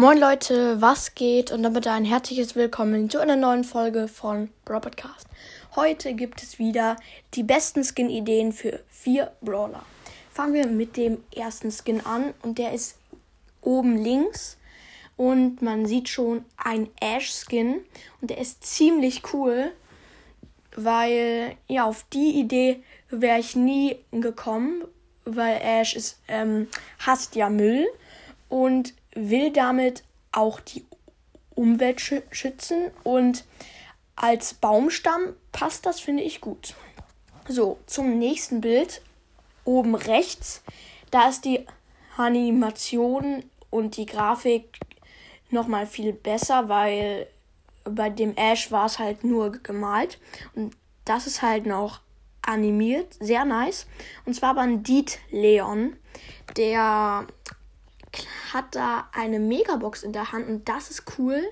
Moin Leute, was geht? Und damit ein herzliches Willkommen zu einer neuen Folge von Brawl Podcast. Heute gibt es wieder die besten Skin-Ideen für vier Brawler. Fangen wir mit dem ersten Skin an und der ist oben links und man sieht schon ein Ash-Skin und der ist ziemlich cool, weil ja auf die Idee wäre ich nie gekommen, weil Ash ist ähm, hasst ja Müll und will damit auch die Umwelt schützen und als Baumstamm passt das, finde ich, gut. So, zum nächsten Bild. Oben rechts, da ist die Animation und die Grafik nochmal viel besser, weil bei dem Ash war es halt nur gemalt. Und das ist halt noch animiert, sehr nice. Und zwar Bandit Leon, der hat da eine Megabox in der Hand und das ist cool.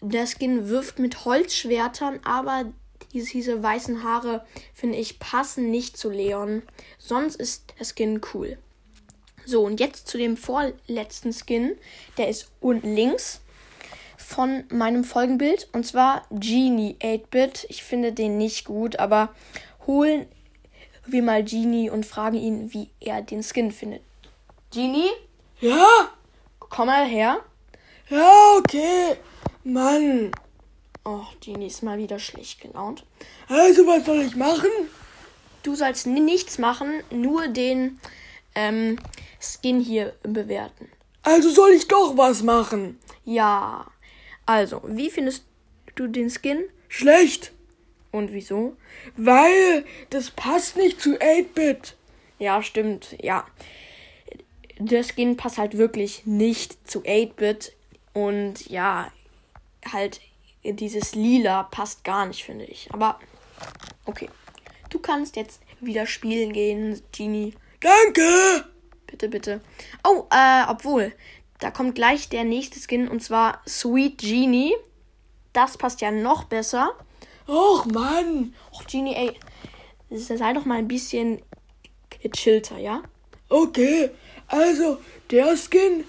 Der Skin wirft mit Holzschwertern, aber diese, weißen Haare, finde ich, passen nicht zu Leon. Sonst ist der Skin cool. So, und jetzt zu dem vorletzten Skin. Der ist unten links von meinem Folgenbild. Und zwar Genie 8-Bit. Ich finde den nicht gut, aber holen wir mal Genie und fragen ihn, wie er den Skin findet. Genie? Ja? Komm mal her. Ja, okay. Mann. Oh, Genie ist mal wieder schlecht gelaunt. Also, was soll ich machen? Du sollst nichts machen, nur den ähm, Skin hier bewerten. Also soll ich doch was machen? Ja. Also, wie findest du den Skin? Schlecht. Und wieso? Weil das passt nicht zu 8-Bit. Ja, stimmt. Ja der Skin passt halt wirklich nicht zu 8-Bit. Und ja, halt dieses Lila passt gar nicht, finde ich. Aber okay. Du kannst jetzt wieder spielen gehen, Genie. Danke! Bitte, bitte. Oh, äh, obwohl. Da kommt gleich der nächste Skin und zwar Sweet Genie. Das passt ja noch besser. Och, Mann! Och, Genie, ey. Sei doch mal ein bisschen gechillter, ja? Okay, also der Skin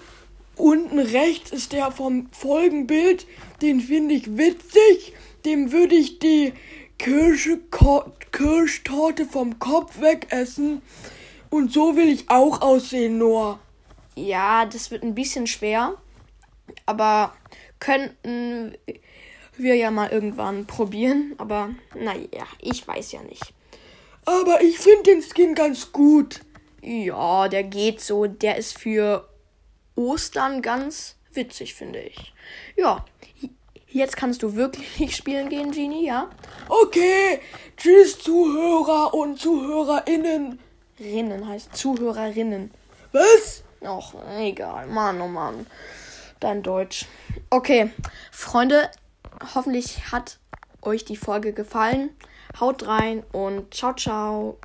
unten rechts ist der vom Folgenbild. Den finde ich witzig. Dem würde ich die Kirsche, Kirschtorte vom Kopf wegessen. Und so will ich auch aussehen, Noah. Ja, das wird ein bisschen schwer. Aber könnten wir ja mal irgendwann probieren. Aber naja, ich weiß ja nicht. Aber ich finde den Skin ganz gut. Ja, der geht so. Der ist für Ostern ganz witzig, finde ich. Ja, jetzt kannst du wirklich spielen gehen, Genie, ja? Okay, tschüss Zuhörer und Zuhörerinnen. Rinnen heißt Zuhörerinnen. Was? Ach, egal. Mann, oh Mann. Dein Deutsch. Okay, Freunde, hoffentlich hat euch die Folge gefallen. Haut rein und ciao, ciao.